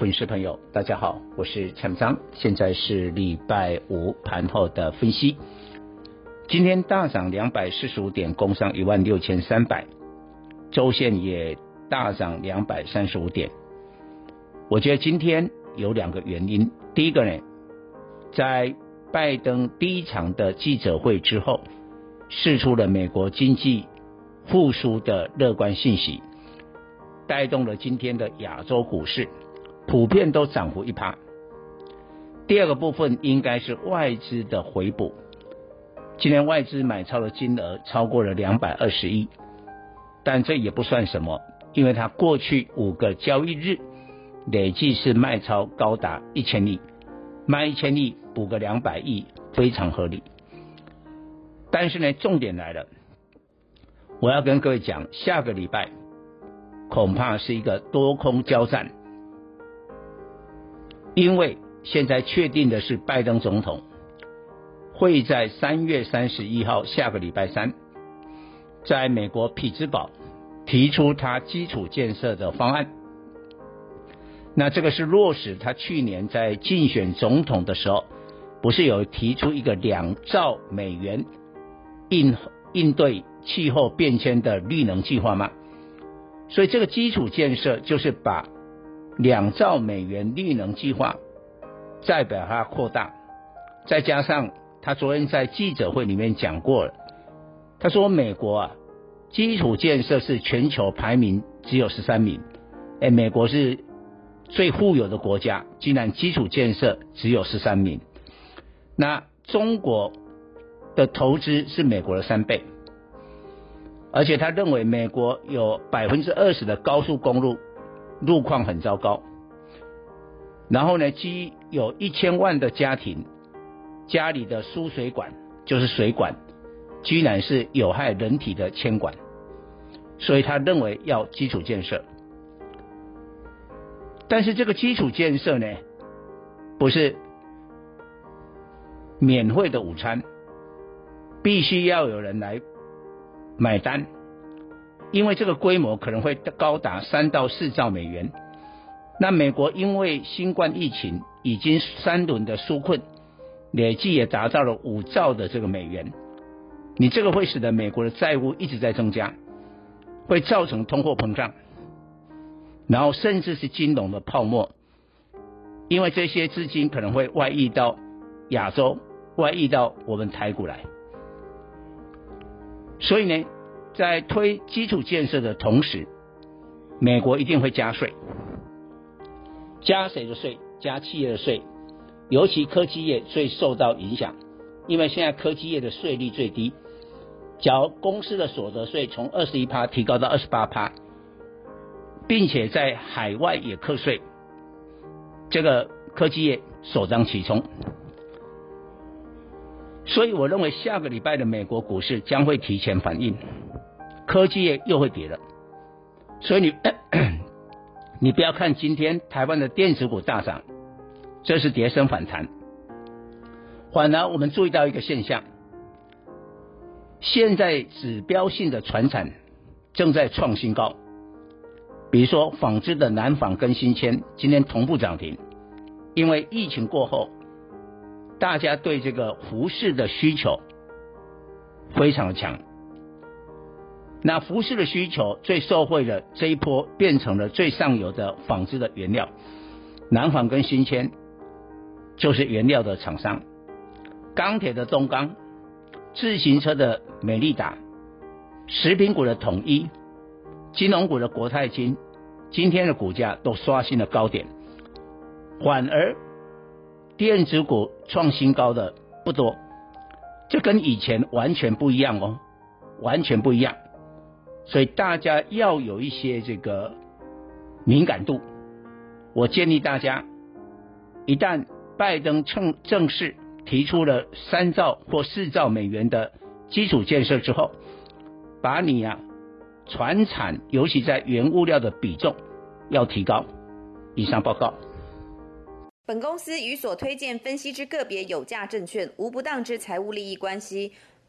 粉丝朋友，大家好，我是陈章，现在是礼拜五盘后的分析。今天大涨两百四十五点，攻上一万六千三百，周线也大涨两百三十五点。我觉得今天有两个原因，第一个呢，在拜登第一场的记者会之后，释出了美国经济复苏的乐观信息。带动了今天的亚洲股市，普遍都涨幅一趴。第二个部分应该是外资的回补，今天外资买超的金额超过了两百二十亿，但这也不算什么，因为它过去五个交易日累计是卖超高达一千亿，卖一千亿补个两百亿非常合理。但是呢，重点来了，我要跟各位讲，下个礼拜。恐怕是一个多空交战，因为现在确定的是拜登总统会在三月三十一号下个礼拜三，在美国匹兹堡提出他基础建设的方案。那这个是落实他去年在竞选总统的时候，不是有提出一个两兆美元应应对气候变迁的绿能计划吗？所以这个基础建设就是把两兆美元绿能计划再把它扩大，再加上他昨天在记者会里面讲过了，他说美国啊基础建设是全球排名只有十三名，哎，美国是最富有的国家，竟然基础建设只有十三名，那中国的投资是美国的三倍。而且他认为美国有百分之二十的高速公路路况很糟糕，然后呢，基有一千万的家庭家里的输水管就是水管，居然是有害人体的铅管，所以他认为要基础建设。但是这个基础建设呢，不是免费的午餐，必须要有人来。买单，因为这个规模可能会高达三到四兆美元。那美国因为新冠疫情已经三轮的纾困，累计也达到了五兆的这个美元。你这个会使得美国的债务一直在增加，会造成通货膨胀，然后甚至是金融的泡沫，因为这些资金可能会外溢到亚洲，外溢到我们台股来。所以呢，在推基础建设的同时，美国一定会加税，加谁的税？加企业的税，尤其科技业最受到影响，因为现在科技业的税率最低，缴公司的所得税从二十一趴提高到二十八趴，并且在海外也课税，这个科技业首当其冲。所以我认为下个礼拜的美国股市将会提前反应，科技业又会跌了。所以你 你不要看今天台湾的电子股大涨，这是跌升反弹。反而我们注意到一个现象，现在指标性的传产正在创新高，比如说纺织的南纺跟新签今天同步涨停，因为疫情过后。大家对这个服饰的需求非常的强，那服饰的需求最受惠的这一波变成了最上游的纺织的原料，南纺跟新纤就是原料的厂商，钢铁的东钢，自行车的美利达，食品股的统一，金融股的国泰金，今天的股价都刷新了高点，反而。电子股创新高的不多，这跟以前完全不一样哦，完全不一样。所以大家要有一些这个敏感度。我建议大家，一旦拜登正正式提出了三兆或四兆美元的基础建设之后，把你啊，传产，尤其在原物料的比重要提高。以上报告。本公司与所推荐分析之个别有价证券无不当之财务利益关系。